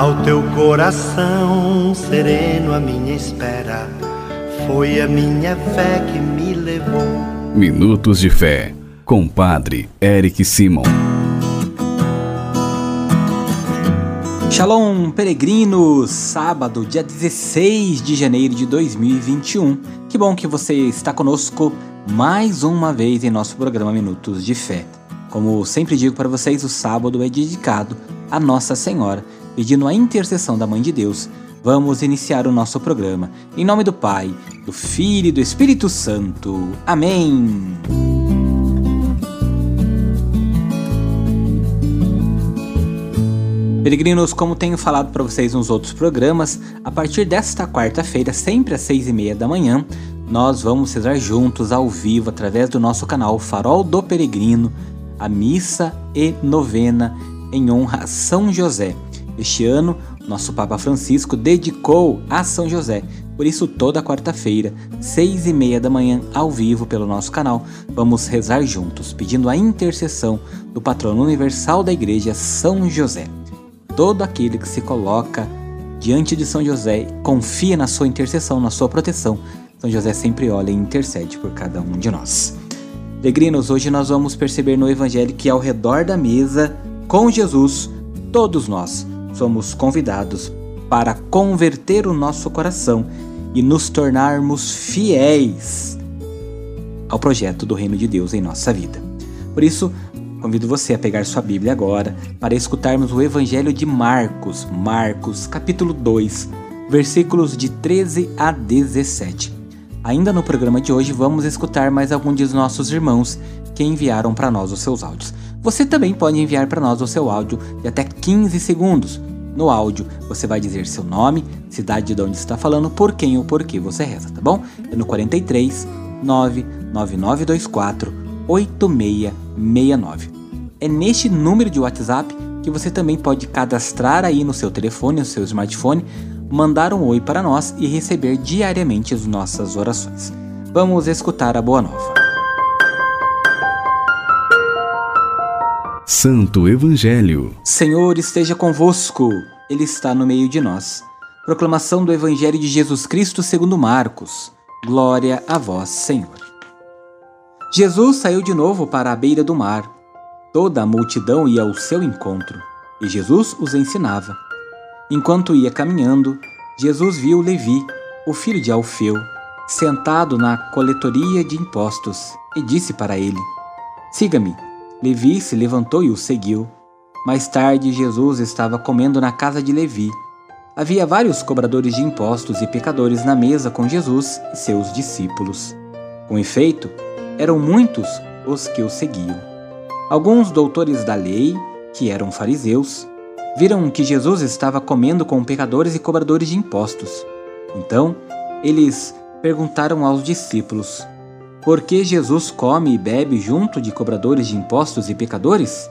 Ao teu coração sereno, a minha espera foi a minha fé que me levou. Minutos de Fé, com Padre Eric Simon. Shalom, peregrinos! Sábado, dia 16 de janeiro de 2021. Que bom que você está conosco mais uma vez em nosso programa Minutos de Fé. Como sempre digo para vocês, o sábado é dedicado a Nossa Senhora, pedindo a intercessão da Mãe de Deus. Vamos iniciar o nosso programa. Em nome do Pai, do Filho e do Espírito Santo. Amém. Peregrinos, como tenho falado para vocês nos outros programas, a partir desta quarta-feira, sempre às seis e meia da manhã, nós vamos rezar juntos ao vivo através do nosso canal Farol do Peregrino, a missa e novena em honra a São José. Este ano, nosso Papa Francisco dedicou a São José. Por isso, toda quarta-feira, seis e meia da manhã, ao vivo pelo nosso canal, vamos rezar juntos, pedindo a intercessão do patrono universal da Igreja, São José. Todo aquele que se coloca diante de São José confia na sua intercessão, na sua proteção. São José sempre olha e intercede por cada um de nós. Peregrinos, hoje nós vamos perceber no Evangelho que ao redor da mesa, com Jesus, todos nós somos convidados para converter o nosso coração e nos tornarmos fiéis ao projeto do Reino de Deus em nossa vida. Por isso, convido você a pegar sua Bíblia agora para escutarmos o Evangelho de Marcos, Marcos, capítulo 2, versículos de 13 a 17. Ainda no programa de hoje, vamos escutar mais alguns de nossos irmãos que enviaram para nós os seus áudios. Você também pode enviar para nós o seu áudio de até 15 segundos. No áudio, você vai dizer seu nome, cidade de onde está falando, por quem ou por que você reza, tá bom? É no 43 99924 8669. É neste número de WhatsApp que você também pode cadastrar aí no seu telefone, no seu smartphone, mandar um oi para nós e receber diariamente as nossas orações. Vamos escutar a boa nova. Santo Evangelho. Senhor esteja convosco, Ele está no meio de nós. Proclamação do Evangelho de Jesus Cristo segundo Marcos. Glória a vós, Senhor. Jesus saiu de novo para a beira do mar. Toda a multidão ia ao seu encontro, e Jesus os ensinava. Enquanto ia caminhando, Jesus viu Levi, o filho de Alfeu, sentado na coletoria de impostos, e disse para ele: Siga-me. Levi se levantou e o seguiu. Mais tarde, Jesus estava comendo na casa de Levi. Havia vários cobradores de impostos e pecadores na mesa com Jesus e seus discípulos. Com efeito, eram muitos os que o seguiam. Alguns doutores da lei, que eram fariseus, viram que Jesus estava comendo com pecadores e cobradores de impostos. Então, eles perguntaram aos discípulos: por que Jesus come e bebe junto de cobradores de impostos e pecadores?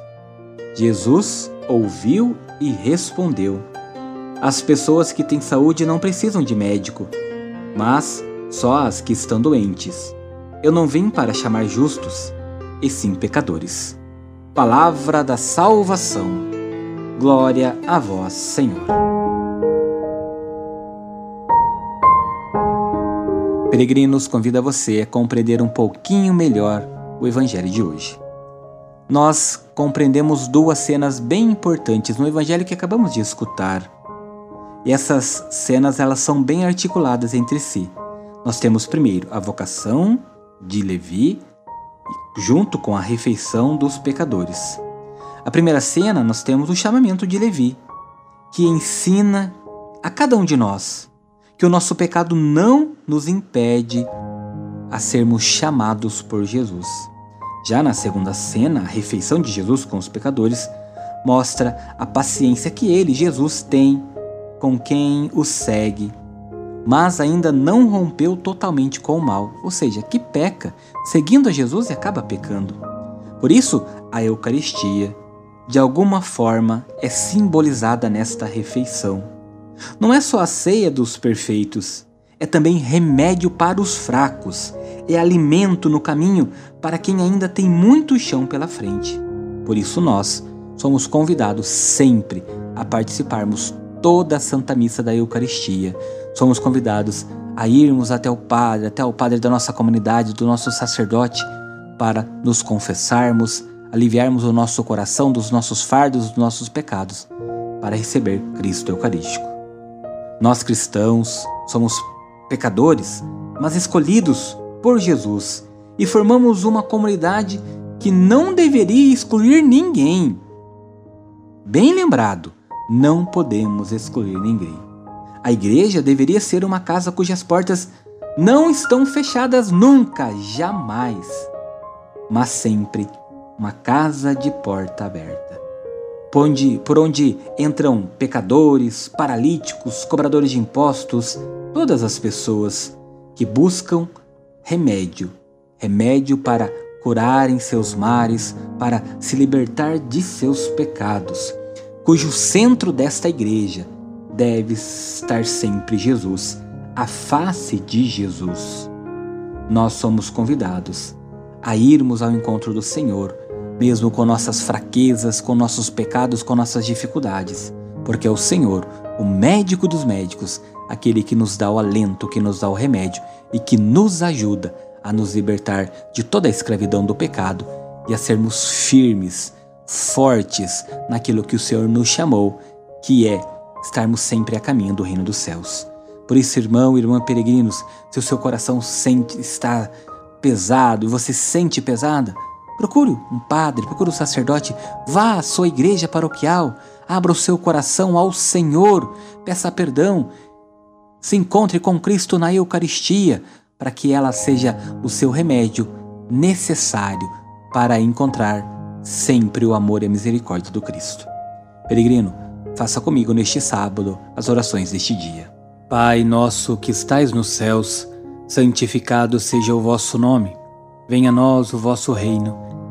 Jesus ouviu e respondeu: As pessoas que têm saúde não precisam de médico, mas só as que estão doentes. Eu não vim para chamar justos, e sim pecadores. Palavra da salvação. Glória a vós, Senhor. Peregrinos convida você a compreender um pouquinho melhor o Evangelho de hoje. Nós compreendemos duas cenas bem importantes no Evangelho que acabamos de escutar. E essas cenas elas são bem articuladas entre si. Nós temos primeiro a vocação de Levi junto com a refeição dos pecadores. A primeira cena nós temos o chamamento de Levi, que ensina a cada um de nós que o nosso pecado não nos impede a sermos chamados por Jesus. Já na segunda cena, a refeição de Jesus com os pecadores mostra a paciência que ele, Jesus, tem com quem o segue, mas ainda não rompeu totalmente com o mal, ou seja, que peca seguindo a Jesus e acaba pecando. Por isso, a Eucaristia, de alguma forma, é simbolizada nesta refeição não é só a ceia dos perfeitos, é também remédio para os fracos, é alimento no caminho para quem ainda tem muito chão pela frente. Por isso, nós somos convidados sempre a participarmos toda a Santa Missa da Eucaristia. Somos convidados a irmos até o Padre, até o Padre da nossa comunidade, do nosso sacerdote, para nos confessarmos, aliviarmos o nosso coração dos nossos fardos, dos nossos pecados, para receber Cristo Eucarístico. Nós cristãos somos pecadores, mas escolhidos por Jesus e formamos uma comunidade que não deveria excluir ninguém. Bem lembrado, não podemos excluir ninguém. A igreja deveria ser uma casa cujas portas não estão fechadas nunca, jamais, mas sempre uma casa de porta aberta. Por onde, por onde entram pecadores, paralíticos, cobradores de impostos, todas as pessoas que buscam remédio remédio para curarem seus mares, para se libertar de seus pecados, cujo centro desta igreja deve estar sempre Jesus, a face de Jesus. Nós somos convidados a irmos ao encontro do Senhor, mesmo com nossas fraquezas, com nossos pecados, com nossas dificuldades, porque é o Senhor, o médico dos médicos, aquele que nos dá o alento, que nos dá o remédio e que nos ajuda a nos libertar de toda a escravidão do pecado e a sermos firmes, fortes naquilo que o Senhor nos chamou, que é estarmos sempre a caminho do reino dos céus. Por isso, irmão e irmã peregrinos, se o seu coração sente está pesado e você sente pesada, procure um padre, procure um sacerdote, vá à sua igreja paroquial, abra o seu coração ao Senhor, peça perdão, se encontre com Cristo na Eucaristia, para que ela seja o seu remédio necessário para encontrar sempre o amor e a misericórdia do Cristo. Peregrino, faça comigo neste sábado as orações deste dia. Pai nosso que estais nos céus, santificado seja o vosso nome. Venha a nós o vosso reino.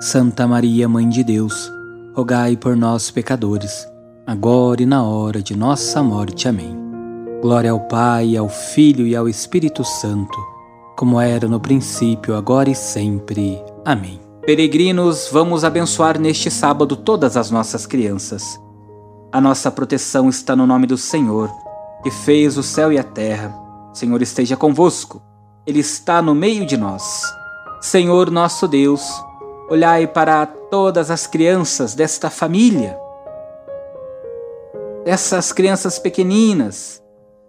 Santa Maria, Mãe de Deus, rogai por nós, pecadores, agora e na hora de nossa morte. Amém. Glória ao Pai, ao Filho e ao Espírito Santo como era no princípio, agora e sempre. Amém. Peregrinos, vamos abençoar neste sábado todas as nossas crianças. A nossa proteção está no nome do Senhor, que fez o céu e a terra. O Senhor esteja convosco, Ele está no meio de nós. Senhor nosso Deus, olhai para todas as crianças desta família, dessas crianças pequeninas,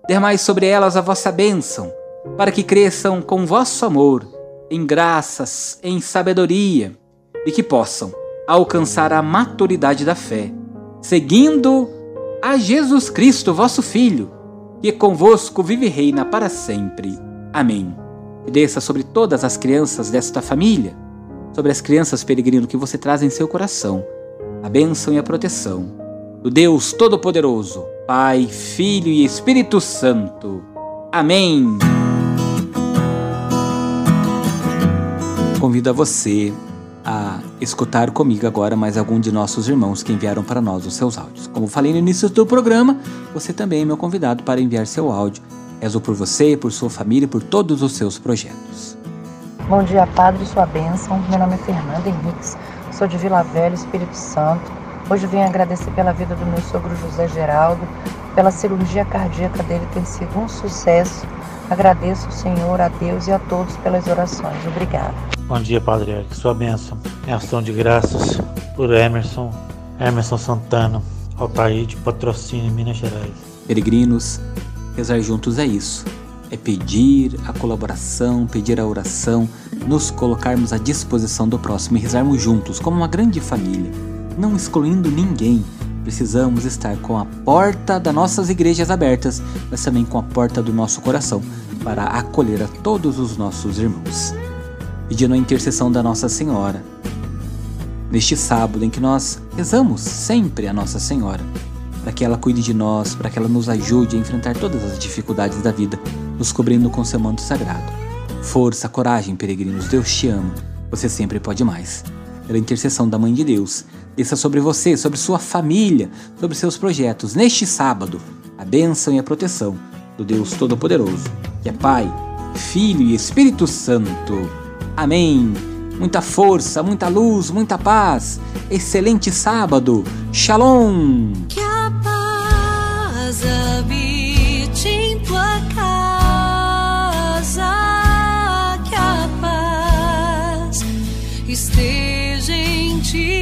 dermai sobre elas a vossa bênção para que cresçam com vosso amor, em graças, em sabedoria, e que possam alcançar a maturidade da fé, seguindo a Jesus Cristo, vosso Filho, que convosco vive e reina para sempre. Amém. E desça sobre todas as crianças desta família, sobre as crianças peregrino que você traz em seu coração, a bênção e a proteção do Deus Todo-Poderoso, Pai, Filho e Espírito Santo. Amém. Convido a você a escutar comigo agora mais algum de nossos irmãos que enviaram para nós os seus áudios. Como falei no início do programa, você também é meu convidado para enviar seu áudio. Rezo por você, por sua família e por todos os seus projetos. Bom dia, Padre, sua bênção. Meu nome é Fernanda Henriques, sou de Vila Velha, Espírito Santo. Hoje venho agradecer pela vida do meu sogro José Geraldo, pela cirurgia cardíaca dele ter sido um sucesso. Agradeço ao Senhor, a Deus e a todos pelas orações. Obrigada. Bom dia, Padre Eric. Sua bênção é ação de graças por Emerson, Emerson Santana, Altair de Patrocínio, Minas Gerais. Peregrinos, rezar juntos é isso. É pedir a colaboração, pedir a oração, nos colocarmos à disposição do próximo e rezarmos juntos, como uma grande família, não excluindo ninguém. Precisamos estar com a porta das nossas igrejas abertas, mas também com a porta do nosso coração, para acolher a todos os nossos irmãos pedindo a intercessão da Nossa Senhora. Neste sábado em que nós rezamos sempre a Nossa Senhora, para que ela cuide de nós, para que ela nos ajude a enfrentar todas as dificuldades da vida, nos cobrindo com seu manto sagrado. Força, coragem, peregrinos, Deus te ama. Você sempre pode mais. Pela intercessão da Mãe de Deus, desça sobre você, sobre sua família, sobre seus projetos, neste sábado, a bênção e a proteção do Deus Todo-Poderoso, que é Pai, Filho e Espírito Santo. Amém. Muita força, muita luz, muita paz. Excelente sábado. Shalom. Que a paz habite esteja em ti.